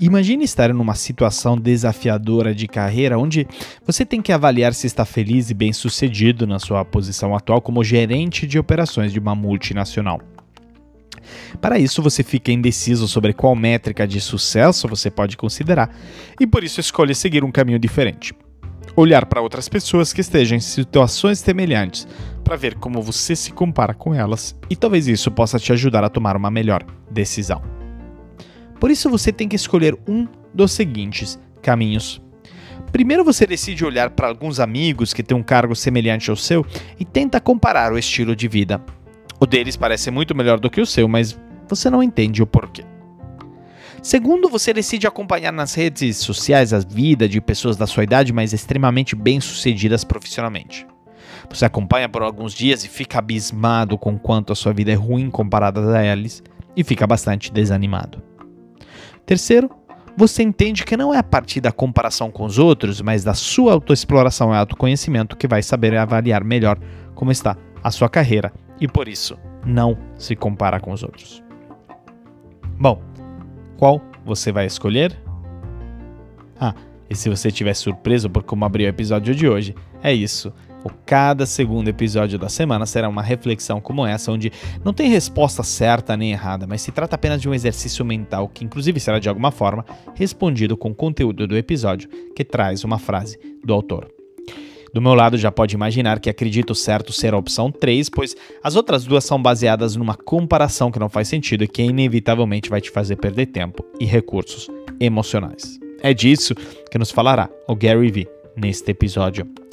Imagine estar numa situação desafiadora de carreira onde você tem que avaliar se está feliz e bem-sucedido na sua posição atual como gerente de operações de uma multinacional. Para isso, você fica indeciso sobre qual métrica de sucesso você pode considerar e por isso escolhe seguir um caminho diferente. Olhar para outras pessoas que estejam em situações semelhantes para ver como você se compara com elas e talvez isso possa te ajudar a tomar uma melhor decisão. Por isso, você tem que escolher um dos seguintes caminhos. Primeiro, você decide olhar para alguns amigos que têm um cargo semelhante ao seu e tenta comparar o estilo de vida. O deles parece muito melhor do que o seu, mas você não entende o porquê. Segundo, você decide acompanhar nas redes sociais a vida de pessoas da sua idade, mas extremamente bem-sucedidas profissionalmente. Você acompanha por alguns dias e fica abismado com quanto a sua vida é ruim comparada a eles e fica bastante desanimado. Terceiro, você entende que não é a partir da comparação com os outros, mas da sua autoexploração e autoconhecimento que vai saber avaliar melhor como está a sua carreira e por isso não se compara com os outros. Bom, qual você vai escolher? Ah, e se você estiver surpreso por como abriu o episódio de hoje, é isso. O cada segundo episódio da semana será uma reflexão como essa, onde não tem resposta certa nem errada, mas se trata apenas de um exercício mental que, inclusive, será de alguma forma respondido com o conteúdo do episódio que traz uma frase do autor. Do meu lado, já pode imaginar que acredito certo ser a opção 3, pois as outras duas são baseadas numa comparação que não faz sentido e que inevitavelmente vai te fazer perder tempo e recursos emocionais. É disso que nos falará o Gary Vee neste episódio.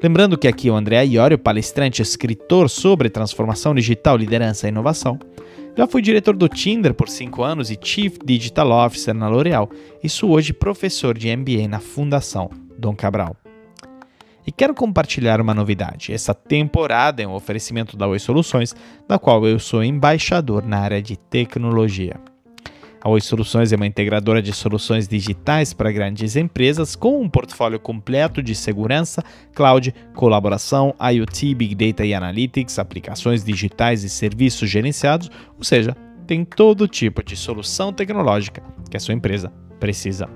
Lembrando que aqui é o André Iorio, palestrante escritor sobre transformação digital, liderança e inovação. Já fui diretor do Tinder por 5 anos e Chief Digital Officer na L'Oréal e sou hoje professor de MBA na Fundação Dom Cabral. E quero compartilhar uma novidade. Essa temporada é um oferecimento da Oi Soluções, da qual eu sou embaixador na área de tecnologia. A Oi Soluções é uma integradora de soluções digitais para grandes empresas com um portfólio completo de segurança, cloud, colaboração, IoT, Big Data e Analytics, aplicações digitais e serviços gerenciados, ou seja, tem todo tipo de solução tecnológica que a sua empresa precisa.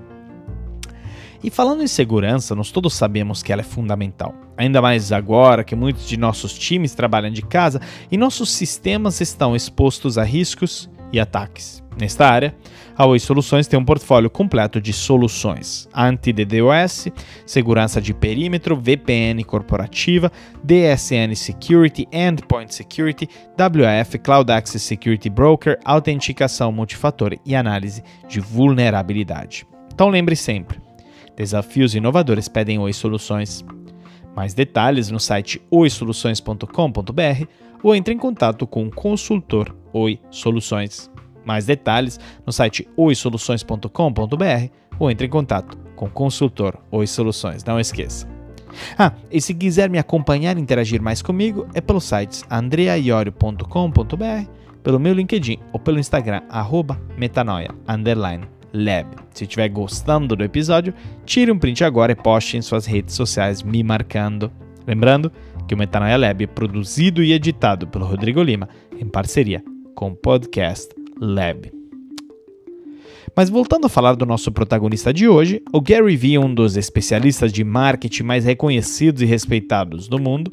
E falando em segurança, nós todos sabemos que ela é fundamental. Ainda mais agora que muitos de nossos times trabalham de casa e nossos sistemas estão expostos a riscos e ataques. Nesta área, a Oi Soluções tem um portfólio completo de soluções: anti-DDoS, segurança de perímetro, VPN corporativa, DSN Security, Endpoint Security, WAF Cloud Access Security Broker, autenticação multifator e análise de vulnerabilidade. Então lembre sempre, Desafios inovadores pedem Oi Soluções. Mais detalhes no site oisoluções.com.br ou entre em contato com o consultor Oi Soluções. Mais detalhes no site oisoluções.com.br ou entre em contato com o consultor Oi Soluções. Não esqueça. Ah, e se quiser me acompanhar e interagir mais comigo, é pelos sites andreaiorio.com.br, pelo meu LinkedIn ou pelo Instagram, arroba metanoia, Lab. Se estiver gostando do episódio, tire um print agora e poste em suas redes sociais me marcando. Lembrando que o Metanoia Lab é produzido e editado pelo Rodrigo Lima em parceria com o Podcast Lab. Mas voltando a falar do nosso protagonista de hoje, o Gary Vee, um dos especialistas de marketing mais reconhecidos e respeitados do mundo,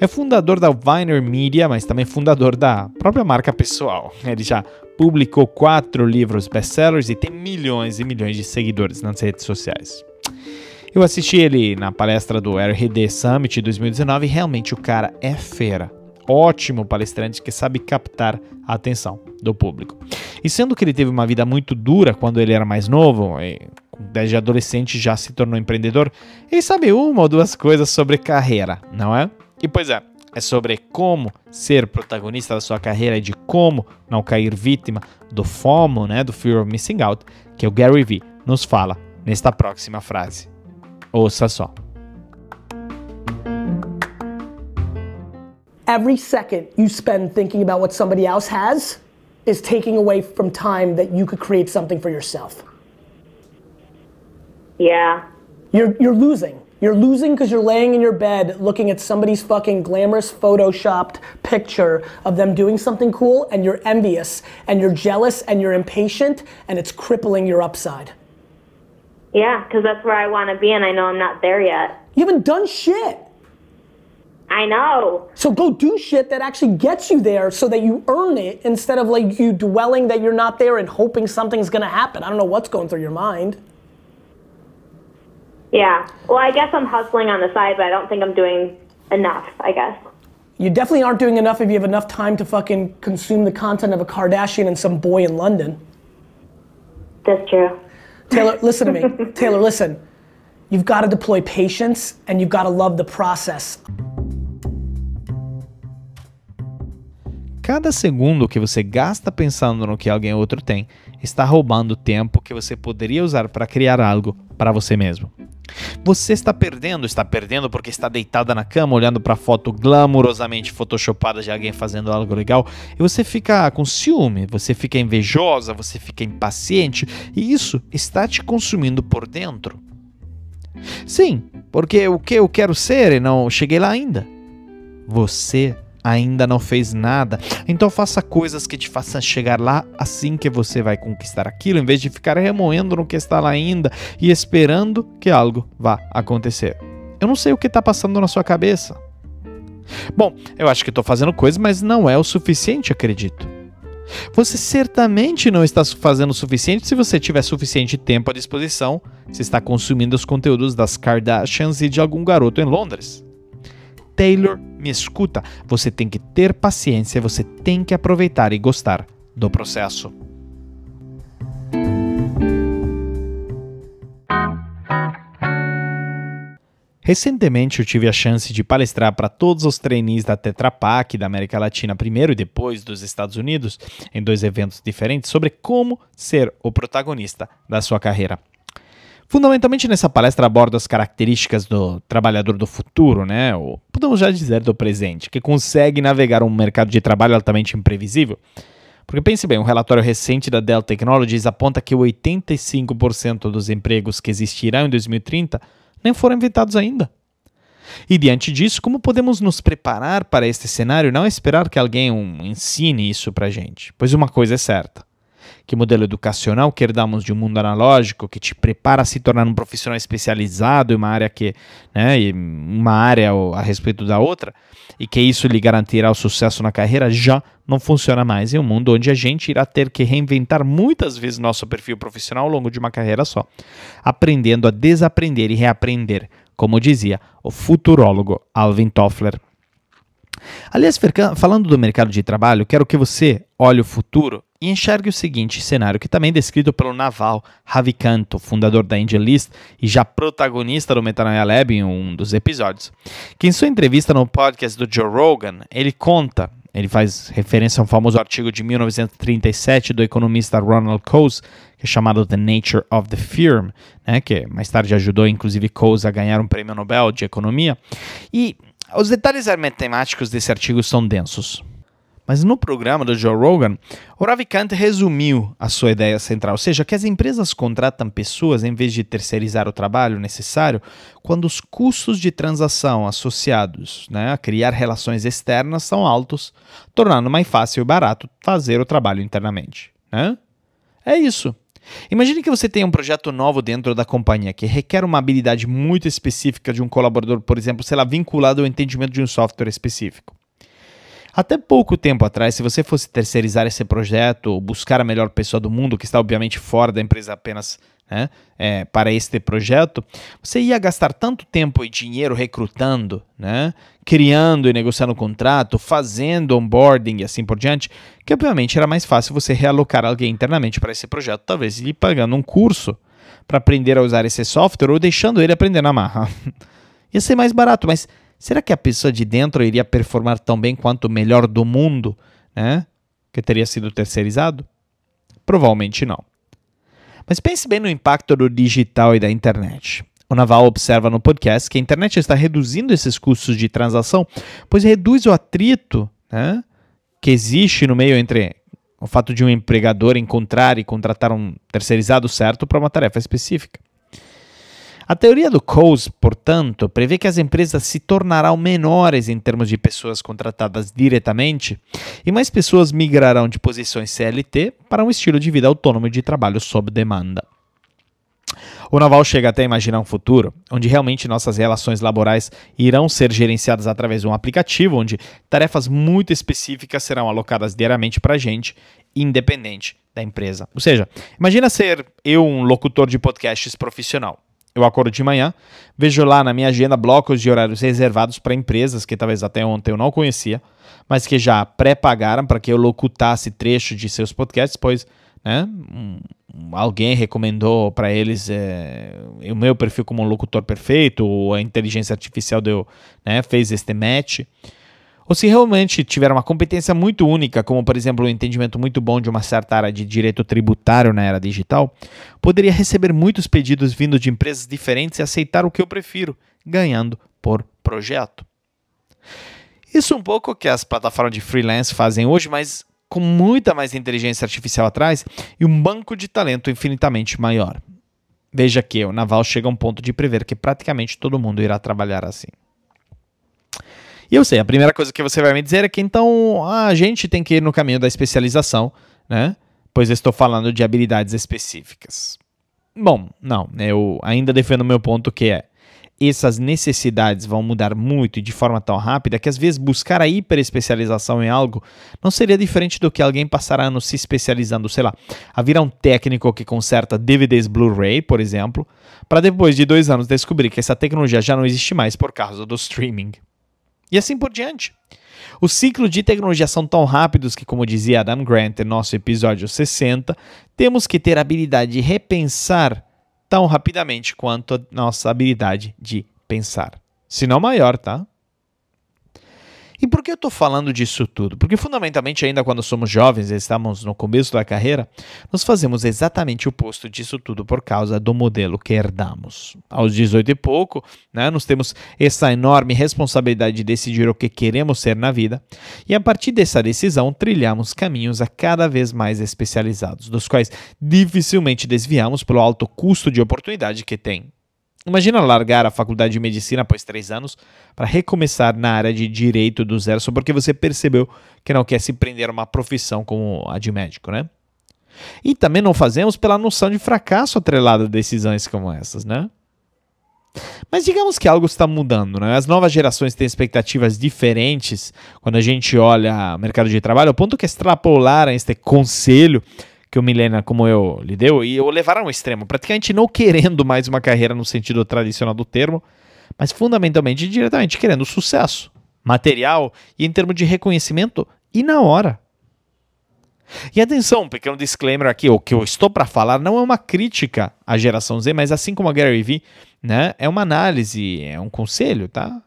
é fundador da Viner Media, mas também fundador da própria marca pessoal. Ele já publicou quatro livros best-sellers e tem milhões e milhões de seguidores nas redes sociais. Eu assisti ele na palestra do RD Summit 2019 e realmente o cara é fera. Ótimo palestrante que sabe captar a atenção do público. E sendo que ele teve uma vida muito dura quando ele era mais novo, desde adolescente já se tornou empreendedor, ele sabe uma ou duas coisas sobre carreira, não é? E pois é, é sobre como ser protagonista da sua carreira e de como não cair vítima do FOMO, né, do Fear of Missing Out, que o Gary Vee nos fala nesta próxima frase. Ouça só. Every second you spend thinking about what somebody else has is taking away from time that you could create something for yourself. Yeah. You're, you're losing. You're losing because you're laying in your bed looking at somebody's fucking glamorous photoshopped picture of them doing something cool and you're envious and you're jealous and you're impatient and it's crippling your upside. Yeah, because that's where I want to be and I know I'm not there yet. You haven't done shit. I know. So go do shit that actually gets you there so that you earn it instead of like you dwelling that you're not there and hoping something's gonna happen. I don't know what's going through your mind. Yeah. Well, I guess I'm hustling on the side, but I don't think I'm doing enough, I guess. You definitely aren't doing enough if you have enough time to fucking consume the content of a Kardashian and some boy in London. That's true. Taylor, listen to me. Taylor, listen. You've got to deploy patience and you've got to love the process. Cada segundo que você gasta pensando no que alguém outro tem está roubando tempo que você poderia usar para criar algo para você mesmo. Você está perdendo, está perdendo porque está deitada na cama olhando para foto glamourosamente photoshopada de alguém fazendo algo legal e você fica com ciúme, você fica invejosa, você fica impaciente e isso está te consumindo por dentro. Sim, porque o que eu quero ser e não cheguei lá ainda. Você ainda não fez nada. Então faça coisas que te façam chegar lá assim que você vai conquistar aquilo, em vez de ficar remoendo no que está lá ainda e esperando que algo vá acontecer. Eu não sei o que está passando na sua cabeça. Bom, eu acho que estou fazendo coisas, mas não é o suficiente, acredito. Você certamente não está fazendo o suficiente se você tiver suficiente tempo à disposição, se está consumindo os conteúdos das Kardashians e de algum garoto em Londres. Taylor, me escuta. Você tem que ter paciência, você tem que aproveitar e gostar do processo. Recentemente eu tive a chance de palestrar para todos os trainees da Tetra Pak da América Latina primeiro e depois dos Estados Unidos, em dois eventos diferentes, sobre como ser o protagonista da sua carreira. Fundamentalmente nessa palestra aborda as características do trabalhador do futuro, né? Ou podemos já dizer do presente, que consegue navegar um mercado de trabalho altamente imprevisível. Porque pense bem, um relatório recente da Dell Technologies aponta que 85% dos empregos que existirão em 2030 nem foram inventados ainda. E diante disso, como podemos nos preparar para este cenário e não esperar que alguém ensine isso para gente? Pois uma coisa é certa: que modelo educacional que herdamos de um mundo analógico que te prepara a se tornar um profissional especializado em uma área que, né, uma área a respeito da outra, e que isso lhe garantirá o sucesso na carreira, já não funciona mais em um mundo onde a gente irá ter que reinventar muitas vezes nosso perfil profissional ao longo de uma carreira só, aprendendo a desaprender e reaprender, como dizia o futurólogo Alvin Toffler. Aliás, falando do mercado de trabalho, quero que você olhe o futuro e enxergue o seguinte cenário, que também é descrito pelo Naval Ravikanto, fundador da AngelList e já protagonista do Metanoia Lab em um dos episódios, que em sua entrevista no podcast do Joe Rogan, ele conta, ele faz referência a um famoso artigo de 1937 do economista Ronald Coase, que é chamado The Nature of the Firm, né, que mais tarde ajudou inclusive Coase a ganhar um prêmio Nobel de Economia, e os detalhes matemáticos desse artigo são densos. Mas no programa do Joe Rogan, o Ravikant resumiu a sua ideia central, ou seja, que as empresas contratam pessoas em vez de terceirizar o trabalho necessário quando os custos de transação associados né, a criar relações externas são altos, tornando mais fácil e barato fazer o trabalho internamente. Né? É isso. Imagine que você tem um projeto novo dentro da companhia que requer uma habilidade muito específica de um colaborador, por exemplo, sei lá, vinculado ao entendimento de um software específico. Até pouco tempo atrás, se você fosse terceirizar esse projeto buscar a melhor pessoa do mundo, que está obviamente fora da empresa apenas né, é, para este projeto, você ia gastar tanto tempo e dinheiro recrutando, né, criando e negociando o contrato, fazendo onboarding e assim por diante, que obviamente era mais fácil você realocar alguém internamente para esse projeto, talvez lhe pagando um curso para aprender a usar esse software ou deixando ele aprender na marra. ia ser mais barato, mas será que a pessoa de dentro iria performar tão bem quanto o melhor do mundo, né? Que teria sido terceirizado? Provavelmente não. Mas pense bem no impacto do digital e da internet. O Naval observa no podcast que a internet está reduzindo esses custos de transação, pois reduz o atrito né, que existe no meio entre o fato de um empregador encontrar e contratar um terceirizado certo para uma tarefa específica. A teoria do Coase, portanto, prevê que as empresas se tornarão menores em termos de pessoas contratadas diretamente e mais pessoas migrarão de posições CLT para um estilo de vida autônomo de trabalho sob demanda. O Naval chega até a imaginar um futuro onde realmente nossas relações laborais irão ser gerenciadas através de um aplicativo, onde tarefas muito específicas serão alocadas diariamente para a gente, independente da empresa. Ou seja, imagina ser eu um locutor de podcasts profissional. Eu acordo de manhã, vejo lá na minha agenda blocos de horários reservados para empresas que talvez até ontem eu não conhecia, mas que já pré-pagaram para que eu locutasse trecho de seus podcasts, pois né, um, alguém recomendou para eles é, o meu perfil como um locutor perfeito, ou a inteligência artificial deu, né, fez este match ou se realmente tiver uma competência muito única, como por exemplo um entendimento muito bom de uma certa área de direito tributário na era digital, poderia receber muitos pedidos vindo de empresas diferentes e aceitar o que eu prefiro, ganhando por projeto. Isso um pouco que as plataformas de freelance fazem hoje, mas com muita mais inteligência artificial atrás e um banco de talento infinitamente maior. Veja que o Naval chega a um ponto de prever que praticamente todo mundo irá trabalhar assim. E eu sei, a primeira coisa que você vai me dizer é que então a gente tem que ir no caminho da especialização, né? Pois eu estou falando de habilidades específicas. Bom, não, eu ainda defendo meu ponto que é essas necessidades vão mudar muito e de forma tão rápida que às vezes buscar a hiperespecialização em algo não seria diferente do que alguém passar anos se especializando, sei lá, a virar um técnico que conserta DVDs Blu-ray, por exemplo, para depois de dois anos descobrir que essa tecnologia já não existe mais por causa do streaming. E assim por diante. Os ciclos de tecnologia são tão rápidos que, como dizia Adam Grant em nosso episódio 60, temos que ter a habilidade de repensar tão rapidamente quanto a nossa habilidade de pensar. Se não maior, tá? E por que eu estou falando disso tudo? Porque fundamentalmente, ainda quando somos jovens e estamos no começo da carreira, nós fazemos exatamente o oposto disso tudo por causa do modelo que herdamos. Aos 18 e pouco, né, nós temos essa enorme responsabilidade de decidir o que queremos ser na vida, e a partir dessa decisão trilhamos caminhos a cada vez mais especializados, dos quais dificilmente desviamos pelo alto custo de oportunidade que tem. Imagina largar a faculdade de medicina após três anos para recomeçar na área de direito do zero só porque você percebeu que não quer se prender a uma profissão como a de médico, né? E também não fazemos pela noção de fracasso atrelada a decisões como essas, né? Mas digamos que algo está mudando, né? As novas gerações têm expectativas diferentes quando a gente olha o mercado de trabalho, ao ponto que extrapolar este conselho que o Milena, como eu, lhe deu, e o levaram ao extremo, praticamente não querendo mais uma carreira no sentido tradicional do termo, mas fundamentalmente diretamente querendo sucesso material e em termos de reconhecimento e na hora. E atenção, um pequeno disclaimer aqui, o que eu estou para falar não é uma crítica à geração Z, mas assim como a Gary Vee, né, é uma análise, é um conselho, tá?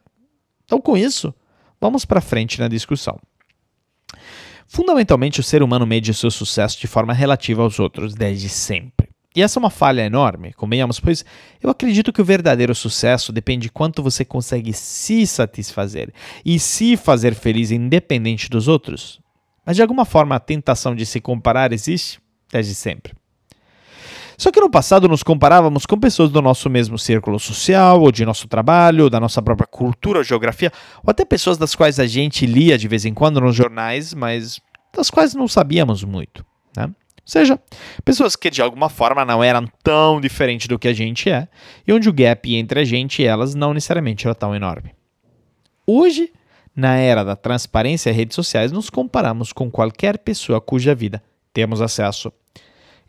Então com isso, vamos para frente na discussão. Fundamentalmente, o ser humano mede seu sucesso de forma relativa aos outros desde sempre. E essa é uma falha enorme, convenhamos, pois eu acredito que o verdadeiro sucesso depende de quanto você consegue se satisfazer e se fazer feliz independente dos outros. Mas de alguma forma a tentação de se comparar existe desde sempre. Só que no passado nos comparávamos com pessoas do nosso mesmo círculo social, ou de nosso trabalho, da nossa própria cultura ou geografia, ou até pessoas das quais a gente lia de vez em quando nos jornais, mas das quais não sabíamos muito. Né? Ou seja, pessoas que de alguma forma não eram tão diferentes do que a gente é, e onde o gap entre a gente e elas não necessariamente era tão enorme. Hoje, na era da transparência e redes sociais, nos comparamos com qualquer pessoa cuja vida temos acesso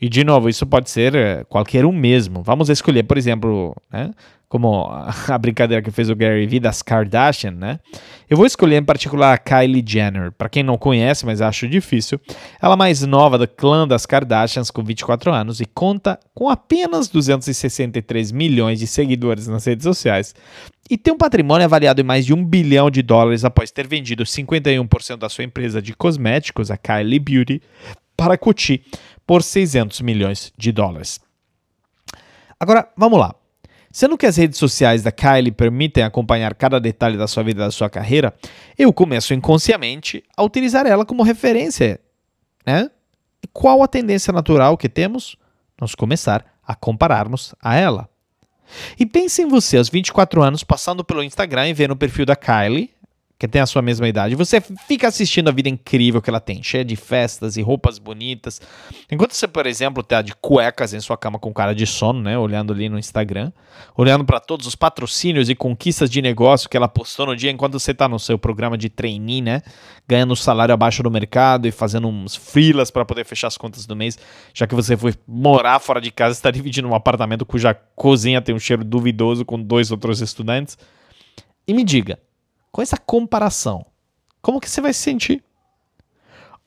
e, de novo, isso pode ser eh, qualquer um mesmo. Vamos escolher, por exemplo, né, como a brincadeira que fez o Gary Vee das Kardashian, né? Eu vou escolher em particular a Kylie Jenner. Para quem não conhece, mas acho difícil, ela é mais nova do clã das Kardashians, com 24 anos, e conta com apenas 263 milhões de seguidores nas redes sociais. E tem um patrimônio avaliado em mais de um bilhão de dólares após ter vendido 51% da sua empresa de cosméticos, a Kylie Beauty, para Coty por 600 milhões de dólares. Agora, vamos lá. Sendo que as redes sociais da Kylie permitem acompanhar cada detalhe da sua vida e da sua carreira, eu começo inconsciamente a utilizar ela como referência. Né? E qual a tendência natural que temos? Nós começar a compararmos a ela. E pense em você, aos 24 anos, passando pelo Instagram e vendo o perfil da Kylie, que tem a sua mesma idade, você fica assistindo a vida incrível que ela tem, cheia de festas e roupas bonitas. Enquanto você, por exemplo, tá de cuecas em sua cama com cara de sono, né, olhando ali no Instagram, olhando para todos os patrocínios e conquistas de negócio que ela postou no dia, enquanto você tá no seu programa de trainee, né, ganhando um salário abaixo do mercado e fazendo uns frilas para poder fechar as contas do mês, já que você foi morar fora de casa, está dividindo um apartamento cuja cozinha tem um cheiro duvidoso com dois outros estudantes. E me diga, com essa comparação, como que você vai se sentir?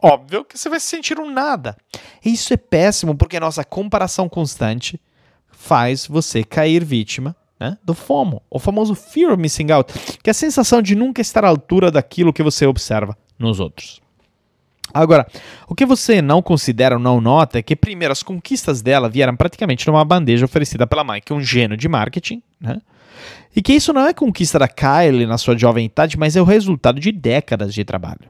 Óbvio que você vai se sentir um nada. Isso é péssimo porque a nossa comparação constante faz você cair vítima né, do FOMO, o famoso Fear of Missing Out, que é a sensação de nunca estar à altura daquilo que você observa nos outros. Agora, o que você não considera ou não nota é que, primeiro, as conquistas dela vieram praticamente numa bandeja oferecida pela é um gênio de marketing, né? E que isso não é conquista da Kylie na sua jovem idade, mas é o resultado de décadas de trabalho.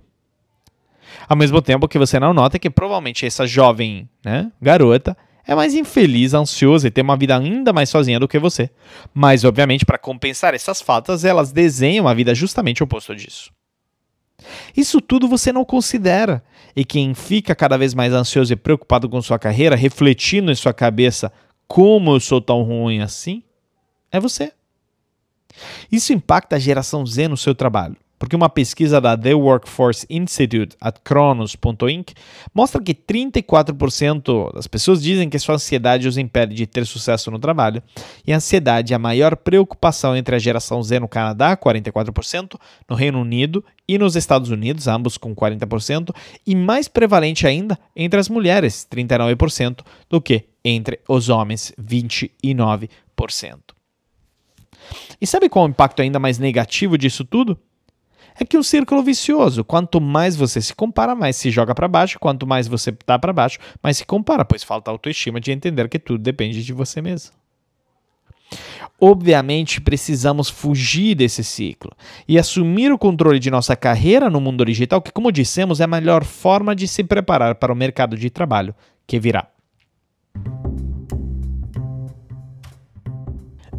Ao mesmo tempo que você não nota que provavelmente essa jovem né, garota é mais infeliz, ansiosa e tem uma vida ainda mais sozinha do que você. Mas, obviamente, para compensar essas faltas, elas desenham a vida justamente oposto disso. Isso tudo você não considera. E quem fica cada vez mais ansioso e preocupado com sua carreira, refletindo em sua cabeça como eu sou tão ruim assim, é você. Isso impacta a geração Z no seu trabalho, porque uma pesquisa da The Workforce Institute at Kronos.inc mostra que 34% das pessoas dizem que sua ansiedade os impede de ter sucesso no trabalho, e a ansiedade é a maior preocupação entre a geração Z no Canadá, 44%, no Reino Unido e nos Estados Unidos, ambos com 40%, e mais prevalente ainda entre as mulheres, 39%, do que entre os homens, 29%. E sabe qual é o impacto ainda mais negativo disso tudo? É que um círculo vicioso. Quanto mais você se compara, mais se joga para baixo. Quanto mais você tá para baixo, mais se compara, pois falta autoestima de entender que tudo depende de você mesmo. Obviamente, precisamos fugir desse ciclo e assumir o controle de nossa carreira no mundo digital, que, como dissemos, é a melhor forma de se preparar para o mercado de trabalho que virá.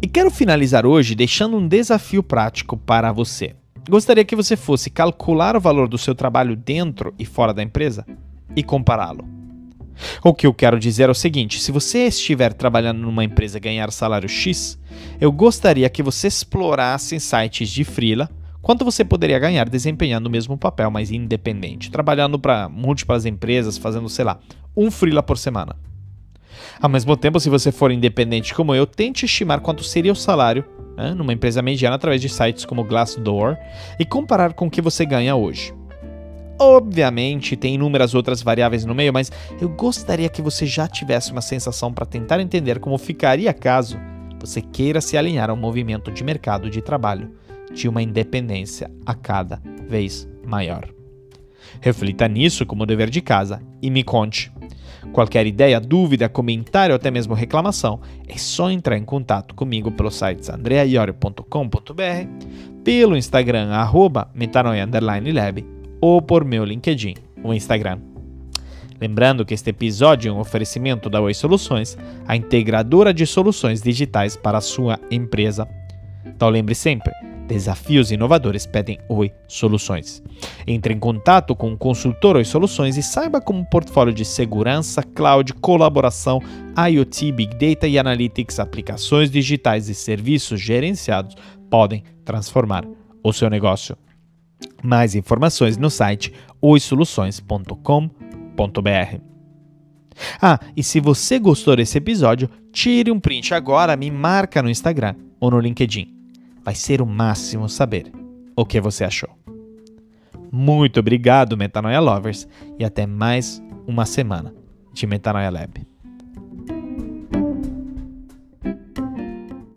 E quero finalizar hoje deixando um desafio prático para você. Gostaria que você fosse calcular o valor do seu trabalho dentro e fora da empresa e compará-lo. O que eu quero dizer é o seguinte: se você estiver trabalhando numa empresa e ganhar salário X, eu gostaria que você explorasse sites de freela quanto você poderia ganhar desempenhando o mesmo papel, mas independente, trabalhando para múltiplas empresas, fazendo, sei lá, um freela por semana. Ao mesmo tempo, se você for independente como eu, tente estimar quanto seria o salário né, numa empresa mediana através de sites como Glassdoor e comparar com o que você ganha hoje. Obviamente, tem inúmeras outras variáveis no meio, mas eu gostaria que você já tivesse uma sensação para tentar entender como ficaria caso você queira se alinhar ao movimento de mercado de trabalho de uma independência a cada vez maior. Reflita nisso como dever de casa e me conte. Qualquer ideia, dúvida, comentário ou até mesmo reclamação, é só entrar em contato comigo pelo site andreaiorio.com.br, pelo Instagram arroba ou por meu LinkedIn, o Instagram. Lembrando que este episódio é um oferecimento da Oi Soluções, a integradora de soluções digitais para a sua empresa. Então lembre sempre, Desafios inovadores pedem Oi Soluções. Entre em contato com o consultor Oi Soluções e saiba como o portfólio de segurança, cloud, colaboração, IoT, Big Data e Analytics, aplicações digitais e serviços gerenciados podem transformar o seu negócio. Mais informações no site oisoluções.com.br. Ah, e se você gostou desse episódio, tire um print agora, me marca no Instagram ou no LinkedIn Vai ser o máximo saber o que você achou. Muito obrigado, Metanoia Lovers, e até mais uma semana de Metanoia Lab.